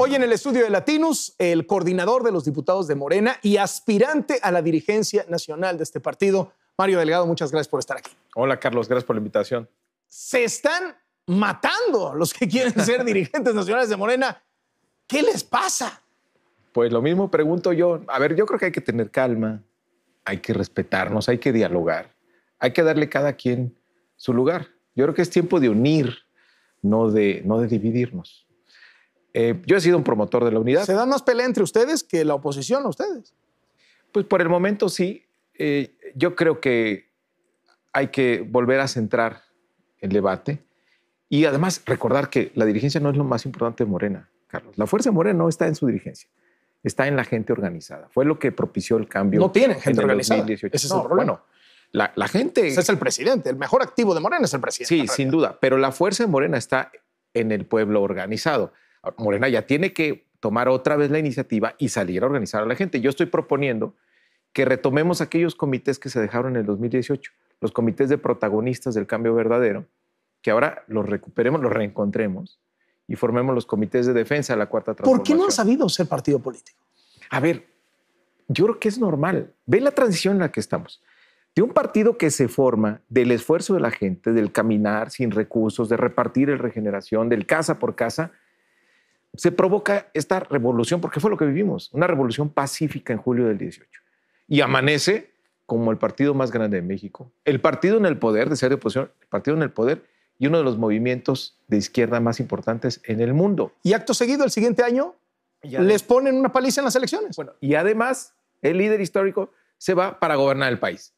Hoy en el estudio de Latinos, el coordinador de los diputados de Morena y aspirante a la dirigencia nacional de este partido, Mario Delgado, muchas gracias por estar aquí. Hola Carlos, gracias por la invitación. Se están matando los que quieren ser dirigentes nacionales de Morena. ¿Qué les pasa? Pues lo mismo pregunto yo. A ver, yo creo que hay que tener calma, hay que respetarnos, hay que dialogar, hay que darle cada quien su lugar. Yo creo que es tiempo de unir, no de, no de dividirnos. Eh, yo he sido un promotor de la unidad. ¿Se dan más pelea entre ustedes que la oposición a ustedes? Pues por el momento sí. Eh, yo creo que hay que volver a centrar el debate y además recordar que la dirigencia no es lo más importante de Morena, Carlos. La fuerza de Morena no está en su dirigencia, está en la gente organizada. Fue lo que propició el cambio. No tiene gente organizada. Ese es el problema. la, la, gente. Ese es el presidente. El mejor activo de Morena es el presidente. Sí, sin duda. Pero la fuerza de Morena está en el pueblo organizado. Morena ya tiene que tomar otra vez la iniciativa y salir a organizar a la gente. Yo estoy proponiendo que retomemos aquellos comités que se dejaron en el 2018, los comités de protagonistas del cambio verdadero, que ahora los recuperemos, los reencontremos y formemos los comités de defensa de la cuarta transformación. ¿Por qué no han sabido ser partido político? A ver, yo creo que es normal. Ve la transición en la que estamos. De un partido que se forma del esfuerzo de la gente, del caminar sin recursos, de repartir el regeneración, del casa por casa, se provoca esta revolución, porque fue lo que vivimos, una revolución pacífica en julio del 18. Y amanece como el partido más grande de México, el partido en el poder, de ser de oposición, el partido en el poder y uno de los movimientos de izquierda más importantes en el mundo. Y acto seguido, el siguiente año, les ponen una paliza en las elecciones. Bueno, y además, el líder histórico se va para gobernar el país.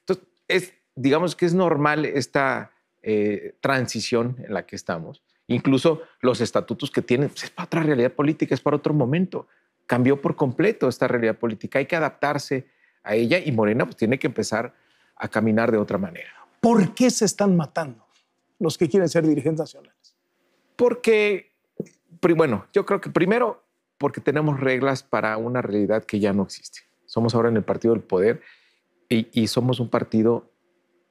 Entonces, es, digamos que es normal esta eh, transición en la que estamos. Incluso los estatutos que tienen pues, es para otra realidad política, es para otro momento. Cambió por completo esta realidad política. Hay que adaptarse a ella y Morena pues, tiene que empezar a caminar de otra manera. ¿Por qué se están matando los que quieren ser dirigentes nacionales? Porque, bueno, yo creo que primero porque tenemos reglas para una realidad que ya no existe. Somos ahora en el partido del poder y, y somos un partido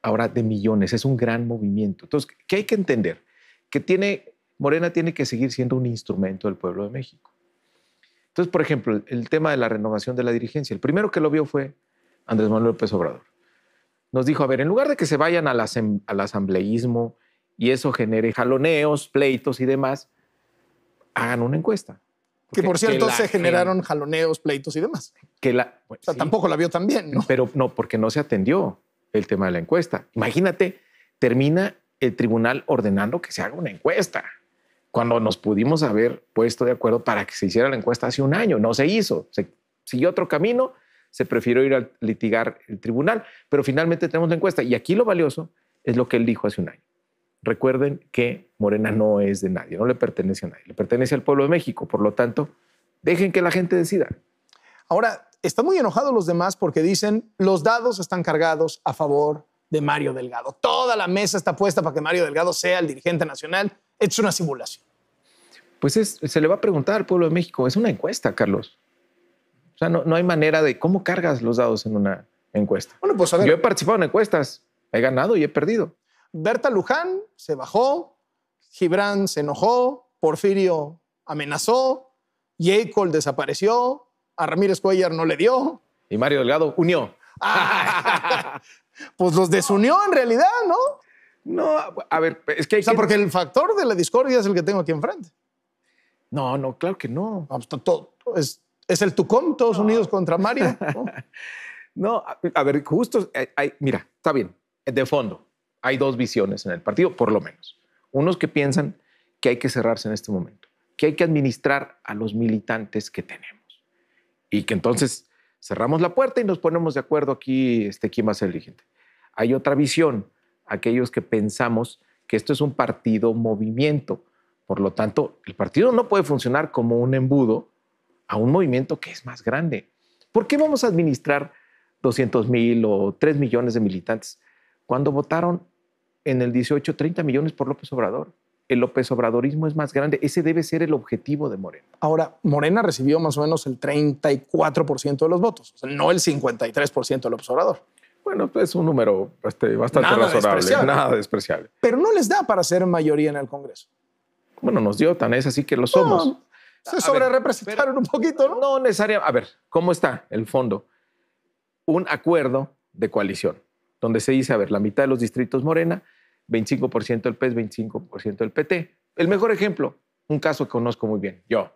ahora de millones. Es un gran movimiento. Entonces, ¿qué hay que entender? que tiene, Morena tiene que seguir siendo un instrumento del pueblo de México. Entonces, por ejemplo, el, tema de la renovación de la dirigencia, el primero que lo vio fue Andrés Manuel López Obrador. Nos dijo, a ver, en lugar de que se vayan al, al asambleísmo y eso genere jaloneos, pleitos y demás, hagan una encuesta. que por cierto se generaron jaloneos, pleitos y demás. Que la, o sea, tampoco la vio tan bien, ¿no? Pero no, porque no se atendió el tema de la encuesta. Imagínate, termina el tribunal ordenando que se haga una encuesta, cuando nos pudimos haber puesto de acuerdo para que se hiciera la encuesta hace un año. No se hizo, se siguió otro camino, se prefirió ir a litigar el tribunal, pero finalmente tenemos la encuesta. Y aquí lo valioso es lo que él dijo hace un año. Recuerden que Morena no es de nadie, no le pertenece a nadie, le pertenece al pueblo de México. Por lo tanto, dejen que la gente decida. Ahora, están muy enojados los demás porque dicen los dados están cargados a favor de Mario Delgado. Toda la mesa está puesta para que Mario Delgado sea el dirigente nacional. Es una simulación. Pues se le va a preguntar al pueblo de México. Es una encuesta, Carlos. O sea, no, hay manera de cómo cargas los dados en una encuesta. Bueno, pues a ver. Yo he participado en encuestas, he ganado y he perdido. Berta Luján se bajó, Gibran se enojó, Porfirio amenazó, Jacob desapareció, a Ramírez Cuellar no le dio. Y Mario Delgado unió. pues los desunió en realidad, ¿no? No, a ver, es que hay O sea, porque el factor de la discordia es el que tengo aquí enfrente. No, no, claro que no. Pues, todo, es, es, el Tucón, todos unidos contra Mario. No, a, ver, justo, hay, mira, está bien, de fondo, hay dos visiones en el partido, por lo menos. Unos que piensan que hay que cerrarse en este momento, que hay que administrar a los militantes que tenemos y que entonces cerramos la puerta y nos ponemos de acuerdo aquí, este, quién va a ser el dirigente. Hay otra visión, aquellos que pensamos que esto es un partido movimiento. Por lo tanto, el partido no puede funcionar como un embudo a un movimiento que es más grande. ¿Por qué vamos a administrar 200 mil o 3 millones de militantes cuando votaron en el 18 30 millones por López Obrador? el López Obradorismo es más grande. Ese debe ser el objetivo de Morena. Ahora, Morena recibió más o menos el 34% de los votos, o sea, no el 53% del López Obrador. Bueno, pues, es un número este, bastante razonable, nada despreciable. Pero no les da para ser mayoría en el Congreso. Bueno, nos dio, tan es así que lo somos. Se sobre representaron un poquito, ¿no? No necesariamente. A ver, ¿cómo está el fondo? Un acuerdo de coalición, donde se dice, a ver, la mitad de los distritos Morena, 25% del PES, 25% del PT. El mejor ejemplo, un caso que conozco muy bien, yo.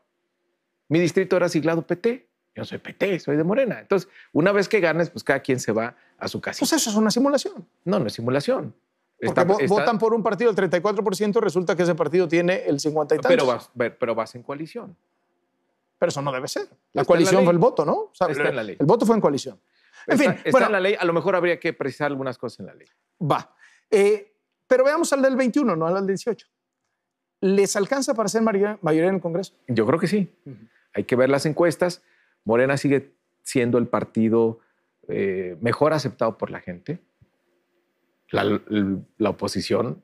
Mi distrito era siglado PT, yo soy PT, soy de Morena. Entonces, una vez que ganes, pues cada quien se va a su casa. Pues eso es una simulación. No, no es simulación. Porque Está- está- votan por un partido el 34%, resulta que ese partido tiene el 50 y tantos. pero vas, pero vas en coalición. Pero eso no debe ser. La Está la coalición ley. fue el voto, ¿no? O sea, Está en la ley. El voto fue en coalición. En fin, está bueno, en la ley. A lo mejor habría que precisar algunas cosas en la ley. va. Eh, pero veamos al del 21, no al del 18. ¿Les alcanza para ser mayoría, mayoría en el Congreso? Yo creo que sí. Hay que ver las encuestas. Morena sigue siendo el partido eh, mejor aceptado por la gente. La, oposición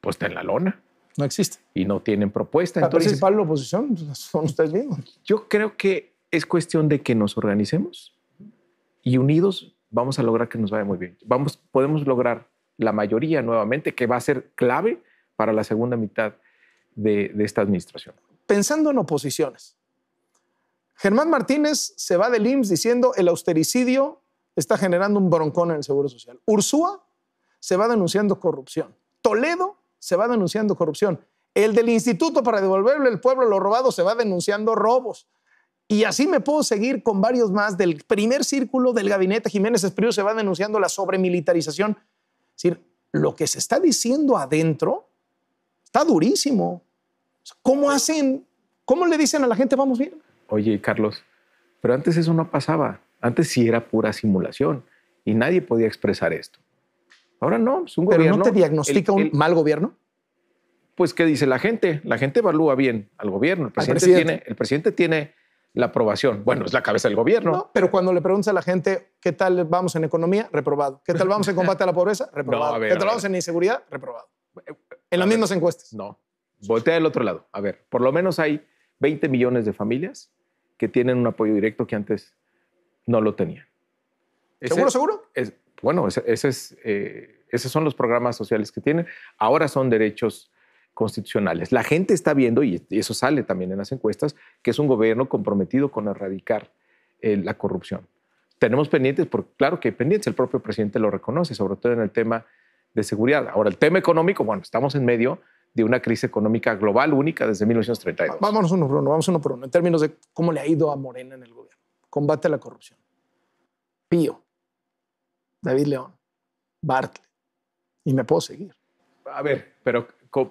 pues está en la lona No existe. y no tienen propuesta. La Entonces, principal oposición pues, son ustedes mismos. yo creo que es cuestión de que nos organicemos y unidos vamos a lograr que nos vaya muy bien. Vamos, podemos lograr la mayoría nuevamente, que va a ser clave para la segunda mitad de, de esta administración. Pensando en oposiciones, Germán Martínez se va del IMSS diciendo el austericidio está generando un broncón en el Seguro Social. Ursúa se va denunciando corrupción. Toledo se va denunciando corrupción. El del Instituto para devolverle al pueblo lo robado se va denunciando robos. Y así me puedo seguir con varios más. Del primer círculo del gabinete Jiménez Espriu se va denunciando la sobremilitarización. Es decir, lo que se está diciendo adentro está durísimo. ¿Cómo hacen? ¿Cómo le dicen a la gente vamos bien? Oye, Carlos, pero antes eso no pasaba. Antes sí era pura simulación y nadie podía expresar esto. Ahora no, es un Pero gobierno. no te diagnostica el- un mal gobierno. Pues, ¿qué dice la gente? La gente evalúa bien al gobierno. El presidente, presidente. Tiene, el presidente tiene la aprobación. Bueno, es la cabeza del gobierno. No, pero cuando le preguntas a la gente qué tal vamos en economía, reprobado. ¿Qué tal vamos en combate a la pobreza? Reprobado. a ver, ¿Qué tal vamos en inseguridad? Reprobado. En A las ver. mismas encuestas. No. Voltea del otro lado. A ver, por lo menos hay 20 millones de familias que tienen un apoyo directo que antes no lo tenían. ¿Seguro, seguro? es- bueno, ese, ese es, eh, esos son los programas sociales que tienen. Ahora son derechos constitucionales. La gente está viendo, y y eso sale también en las encuestas, que es un gobierno comprometido con erradicar eh, la corrupción. Tenemos pendientes, porque claro que hay pendientes, el propio presidente lo reconoce, sobre todo en el tema de seguridad. Ahora, el tema económico, bueno, estamos en medio de una crisis económica global única desde 1932. Vámonos uno por uno, vamos uno por uno. En términos de cómo le ha ido a Morena en el gobierno. Combate a la corrupción. Pío. David León. Bartlett. Y me puedo seguir. A ver, pero,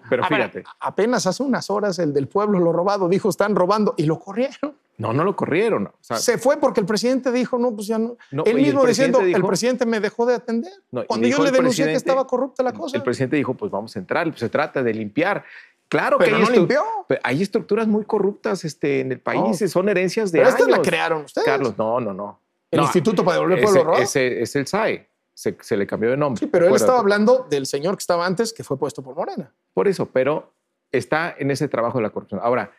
pero ver, fíjate, apenas hace unas horas el del pueblo lo robado dijo están robando y lo corrieron. No, no lo corrieron. O sea, Se fue porque el presidente dijo, no, pues ya no. No, Él el mismo diciendo, el presidente me dejó de atender. No, Cuando yo le denuncié que estaba corrupta la cosa. El presidente dijo, pues vamos a entrar, pues se trata de limpiar. Claro Pero que no limpió. pero hay estructuras muy corruptas este, en el país, No. son herencias de Pero esta años. la crearon ustedes. Carlos, no, no, no. El Instituto para devolver pueblo robado. ese es el SAE, se, se le cambió de nombre. Sí, pero él acuérdate. estaba hablando del señor que estaba antes, que fue puesto por Morena. Por eso, pero está en ese trabajo de la corrupción. Ahora,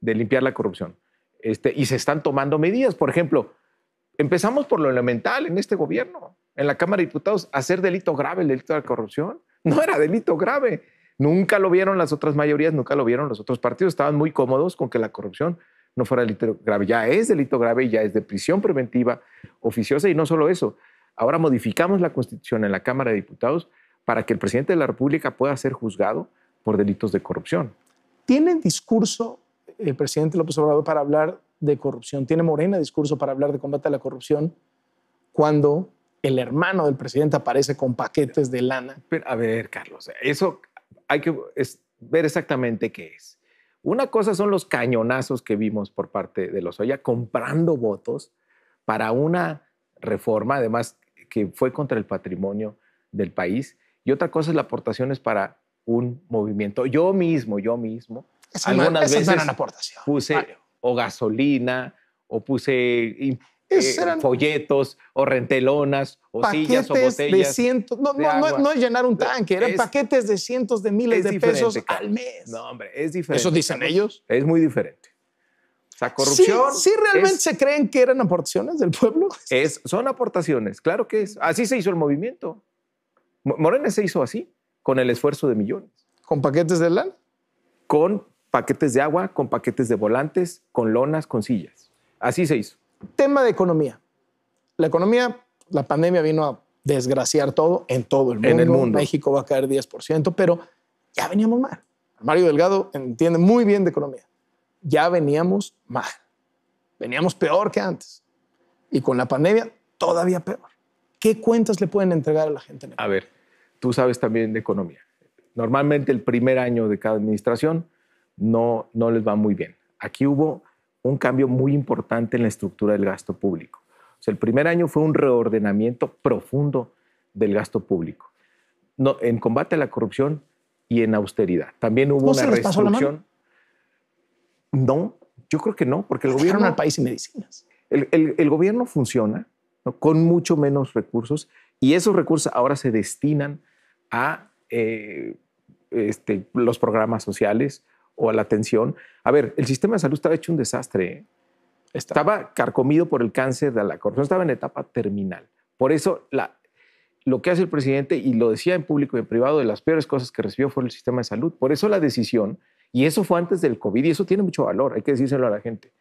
de limpiar la corrupción. Este, y se están tomando medidas. Por ejemplo, empezamos por lo elemental en este gobierno, en la Cámara de Diputados, hacer delito grave el delito de la corrupción. No era delito grave. Nunca lo vieron las otras mayorías, nunca lo vieron los otros partidos. Estaban muy cómodos con que la corrupción no fuera delito grave. Ya es delito grave, ya es de prisión preventiva oficiosa y no solo eso. Ahora modificamos la Constitución en la Cámara de Diputados para que el presidente de la República pueda ser juzgado por delitos de corrupción. ¿Tiene discurso el presidente López Obrador para hablar de corrupción? ¿Tiene Morena discurso para hablar de combate a la corrupción cuando el hermano del presidente aparece con paquetes de lana? A ver, Carlos, eso hay que ver exactamente qué es. Una cosa son los cañonazos que vimos por parte de los Oya comprando votos para una reforma, además que fue contra el patrimonio del país, y otra cosa es la aportaciones para un movimiento. Yo mismo, yo mismo, algunas veces aportación. puse Mario. o gasolina, o puse eh, eran folletos, o rentelonas, o sillas, o paquetes de botellas. cientos. No, de no, no, agua. no es llenar un tanque, eran Es- paquetes de cientos de miles es de pesos Carlos. al mes. No, hombre, es diferente. Eso dicen Carlos. ellos. Es muy diferente. O sea, corrupción. ¿Sí, sí realmente es- se creen que eran aportaciones del pueblo? es- son aportaciones, claro que es. Así se hizo el movimiento. Mo- Morena se hizo así, con el esfuerzo de millones, ¿Con paquetes de lana? con paquetes de agua, con paquetes de volantes, con lonas, con sillas. Así se hizo. Tema de economía. La economía, la pandemia vino a desgraciar todo en todo el mundo. En el mundo. México va a caer 10%, pero ya veníamos mal. Mario Delgado entiende muy bien de economía. Ya veníamos mal. Veníamos peor que antes. Y con la pandemia, todavía peor. ¿Qué cuentas le pueden entregar a la gente? A ver, tú sabes también de economía. Normalmente el primer año de cada administración no, no les va muy bien. Aquí hubo un cambio muy importante en la estructura del gasto público. O sea, el primer año fue un reordenamiento profundo del gasto público. No, en combate a la corrupción y en austeridad. También hubo ¿No una restricción. No, yo creo que no, porque el Dejaron gobierno al país sin medicinas. el, el- el gobierno funciona ¿no? con mucho menos recursos y esos recursos ahora se destinan a eh, este, los programas sociales o a la atención. A ver, el sistema de salud estaba hecho un desastre. ¿eh? Está. Estaba carcomido por el cáncer de la corrupción, estaba en etapa terminal. Por eso la, lo que hace el presidente, y lo decía en público y en privado, de las peores cosas que recibió fue el sistema de salud. Por eso la decisión, y eso fue antes del COVID, y eso tiene mucho valor, hay que decírselo a la gente.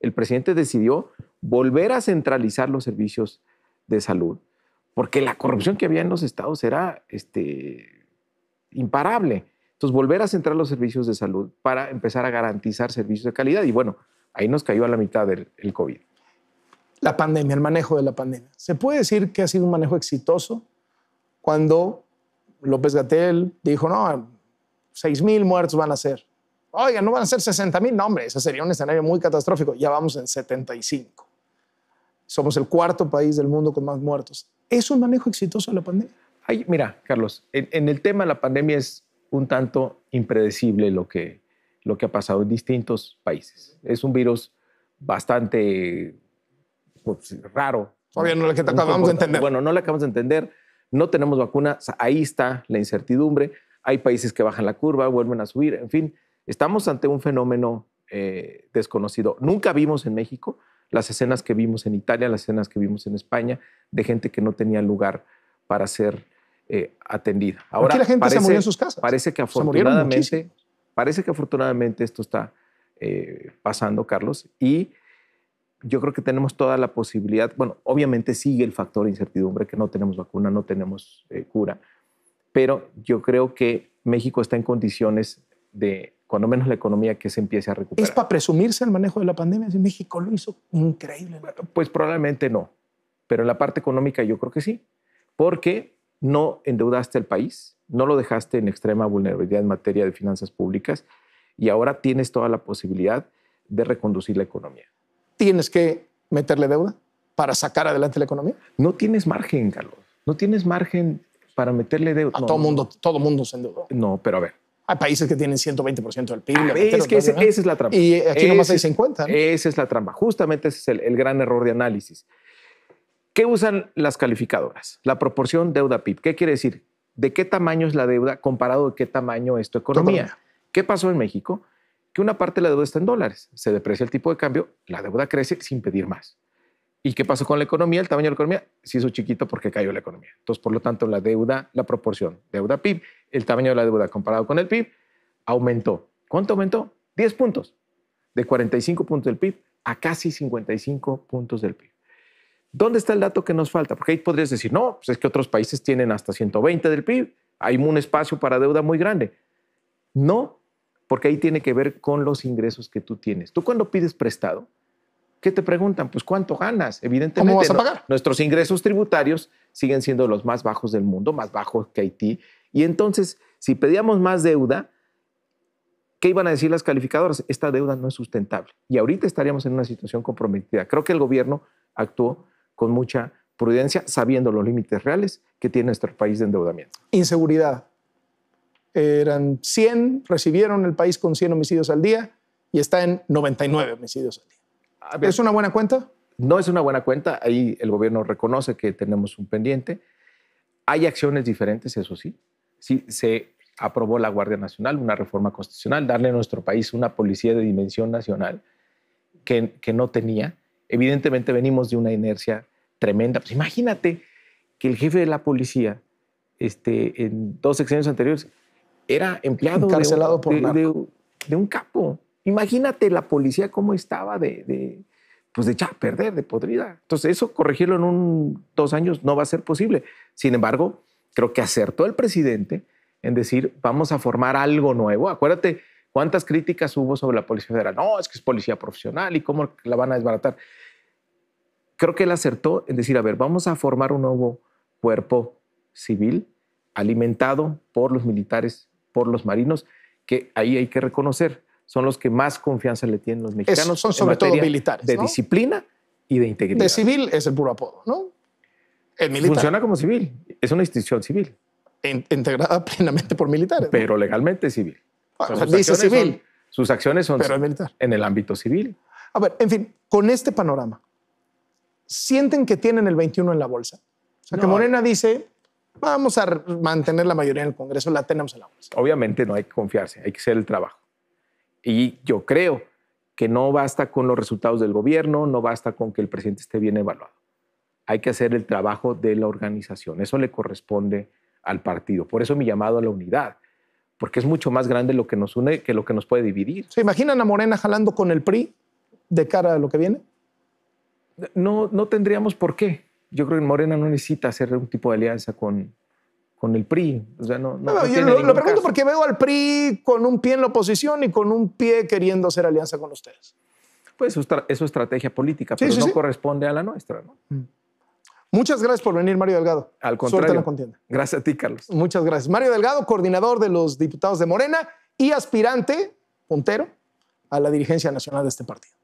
El presidente decidió volver a centralizar los servicios de salud, porque la corrupción que había en los estados era este, imparable. Entonces, volver a centrar los servicios de salud para empezar a garantizar servicios de calidad. Y bueno, ahí nos cayó a la mitad del el COVID. La pandemia, el manejo de la pandemia. ¿Se puede decir que ha sido un manejo exitoso cuando López Gatel dijo, no, 6 mil muertos van a ser? Oiga, no van a ser 60 mil. No, hombre, ese sería un escenario muy catastrófico. Ya vamos en 75. Somos el cuarto país del mundo con más muertos. ¿Es un manejo exitoso de la pandemia? Ay, mira, Carlos, en, en el tema de la pandemia es un tanto impredecible lo que, lo que ha pasado en distintos países. Es un virus bastante pues, raro. Todavía no lo que acabamos de entender. Bueno, no la acabamos de entender. No tenemos vacuna. O sea, ahí está la incertidumbre. Hay países que bajan la curva, vuelven a subir. En fin, estamos ante un fenómeno eh, desconocido. Nunca vimos en México las escenas que vimos en Italia, las escenas que vimos en España, de gente que no tenía lugar para ser eh, atendida. Ahora, Aquí la gente se parece- murió en sus casas. Parece que Se afortunadamente, parece que afortunadamente esto está eh, pasando, Carlos, y yo creo que tenemos toda la posibilidad, bueno, obviamente sigue el factor de incertidumbre, que no tenemos vacuna, no tenemos eh, cura, pero yo creo que México está en condiciones de, cuando menos la economía, que se empiece a ¿Es recuperar. para presumirse el manejo de la pandemia? Si México lo hizo increíble. Pues probablemente no, pero en la parte económica yo creo que sí, porque no endeudaste al país, no lo dejaste en extrema vulnerabilidad en materia de finanzas públicas y ahora tienes toda la posibilidad de reconducir la economía. ¿Tienes que meterle deuda para sacar adelante la economía? No tienes margen, Carlos, no tienes margen para meterle deuda. A No, todo mundo, todo mundo se endeudó. No, pero a ver. Hay países que tienen 120% del PIB. Ah, esa es la trampa. Y aquí nomás Ese hay es- 50. ¿no? Esa es la trampa. Justamente ese es el, el gran error de análisis. ¿Qué usan las calificadoras? La proporción deuda-PIB. ¿Qué quiere decir? ¿De qué tamaño es la deuda comparado de qué tamaño es tu economía? economía. ¿Qué pasó en México? Que una parte de la deuda está en dólares. Se deprecia el tipo de cambio, la deuda crece sin pedir más. ¿Y qué pasó con la economía? El tamaño de la economía se hizo chiquito porque cayó la economía. Entonces, por lo tanto, la deuda, la proporción deuda-PIB, el tamaño de la deuda comparado con el PIB, aumentó. ¿Cuánto aumentó? 10 puntos. De 45 puntos del PIB a casi 55 puntos del PIB. ¿Dónde está el dato que nos falta? Porque ahí podrías decir, no, pues es que otros países tienen hasta 120 del PIB. Hay un espacio para deuda muy grande. No, porque ahí tiene que ver con los ingresos que tú tienes. Tú cuando pides prestado, ¿qué te preguntan? Pues cuánto ganas. Evidentemente, ¿Cómo vas a no- pagar? nuestros ingresos tributarios siguen siendo los más bajos del mundo, más bajos que Haití. Y entonces, si pedíamos más deuda, ¿qué iban a decir las calificadoras? Esta deuda no es sustentable. Y ahorita estaríamos en una situación comprometida. Creo que el gobierno actuó con mucha prudencia, sabiendo los límites reales que tiene nuestro país de endeudamiento. Inseguridad. Eran 100, recibieron el país con 100 homicidios al día y está en 99 homicidios al día. Ver, ¿Es una buena cuenta? no es una buena cuenta. Ahí el gobierno reconoce que tenemos un pendiente. Hay acciones diferentes, eso sí. Sí, se aprobó la Guardia Nacional, una reforma constitucional, darle a nuestro país una policía de dimensión nacional que, que no tenía. Evidentemente venimos de una inercia tremenda. Pues imagínate que el jefe de la policía este, en dos sexenios anteriores era empleado de- Encarcelado por de, de- de un capo. Imagínate la policía cómo estaba de, de pues de echar a perder, de podrida. Entonces, eso corregirlo en un dos años no va a ser posible. Sin embargo, creo que acertó el presidente en decir, vamos a formar algo nuevo. Acuérdate cuántas críticas hubo sobre la Policía Federal. No, es que es policía profesional y cómo la van a desbaratar. Creo que él acertó en decir, a ver, vamos a formar un nuevo cuerpo civil alimentado por los militares, por los marinos, que ahí hay que reconocer, son los que más confianza le tienen los mexicanos. son sobre todo militares. De disciplina y de integridad. De civil es el puro apodo, ¿no? El militar. Funciona como civil, es una institución civil. integrada plenamente por militares. Pero legalmente civil. Ah, dice civil. sus acciones son pero militar. en el ámbito civil. A ver, en fin, con este panorama, ¿sienten que tienen el 21 en la bolsa? O sea, que Morena dice, vamos a mantener la mayoría en el Congreso, la tenemos en la bolsa. Obviamente no hay que confiarse, hay que hacer el trabajo. Y yo creo que no basta con los resultados del gobierno, no basta con que el presidente esté bien evaluado. Hay que hacer el trabajo de la organización. Eso le corresponde al partido. Por eso mi llamado a la unidad, porque es mucho más grande lo que nos une que lo que nos puede dividir. ¿Se imaginan a Morena jalando con el PRI de cara a lo que viene? No, no tendríamos por qué. Yo creo que Morena no necesita hacer un tipo de alianza con, con el PRI. O sea, no, no, yo lo, pregunto porque veo al PRI con un pie en la oposición y con un pie queriendo hacer alianza con ustedes. Pues eso es, estrategia política, pero no corresponde a la nuestra. ¿no? Mm. Muchas gracias por venir, Mario Delgado. Al contrario. la contienda. Gracias a ti, Carlos. Muchas gracias. Mario Delgado, coordinador de los diputados de Morena y aspirante, puntero, a la dirigencia nacional de este partido.